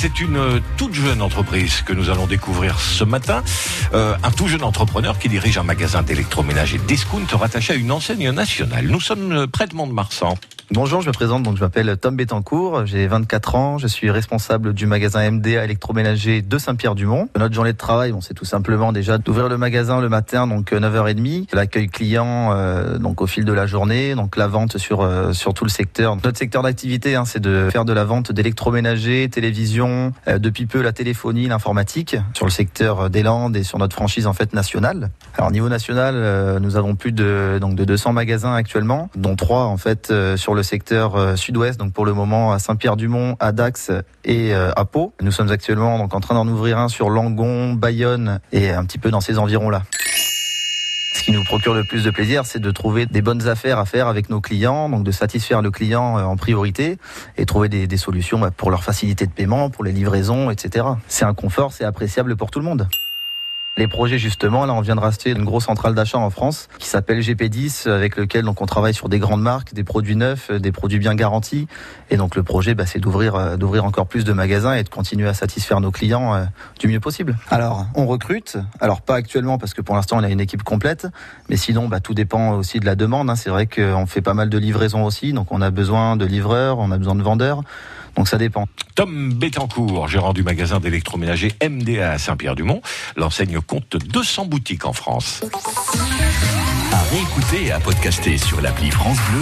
c'est une toute jeune entreprise que nous allons découvrir ce matin. Euh, un tout jeune entrepreneur qui dirige un magasin d'électroménager discount rattaché à une enseigne nationale. Nous sommes près de Mont-de-Marsan. Bonjour, je me présente, donc je m'appelle Tom Bettencourt, j'ai 24 ans, je suis responsable du magasin MDA électroménager de Saint-Pierre-du-Mont. Notre journée de travail, bon, c'est tout simplement déjà d'ouvrir le magasin le matin, donc 9h30, l'accueil client euh, donc au fil de la journée, donc la vente sur euh, sur tout le secteur. Notre secteur d'activité, hein, c'est de faire de la vente d'électroménager, télévision, euh, depuis peu la téléphonie, l'informatique, sur le secteur des Landes et sur notre franchise en fait nationale. Alors au niveau national, euh, nous avons plus de donc de 200 magasins actuellement, dont trois en fait euh, sur le secteur euh, sud-ouest, donc pour le moment à Saint-Pierre-du-Mont, à Dax et euh, à Pau. Nous sommes actuellement donc en train d'en ouvrir un sur Langon, Bayonne et un petit peu dans ces environs-là. Ce qui nous procure le plus de plaisir, c'est de trouver des bonnes affaires à faire avec nos clients, donc de satisfaire le client euh, en priorité et trouver des, des solutions bah, pour leur facilité de paiement, pour les livraisons, etc. C'est un confort, c'est appréciable pour tout le monde. Les projets justement, là on vient de racheter une grosse centrale d'achat en France qui s'appelle GP10 avec lequel donc on travaille sur des grandes marques, des produits neufs, des produits bien garantis et donc le projet bah, c'est d'ouvrir euh, d'ouvrir encore plus de magasins et de continuer à satisfaire nos clients euh, du mieux possible. Alors on recrute, alors pas actuellement parce que pour l'instant on a une équipe complète, mais sinon bah, tout dépend aussi de la demande. hein. C'est vrai qu'on fait pas mal de livraisons aussi, donc on a besoin de livreurs, on a besoin de vendeurs, donc ça dépend. Tom Bettencourt, gérant du magasin d'électroménager MDA à Saint-Pierre-du-Mont. L'enseigne compte 200 boutiques en France. À réécouter et à podcaster sur l'appli France Bleu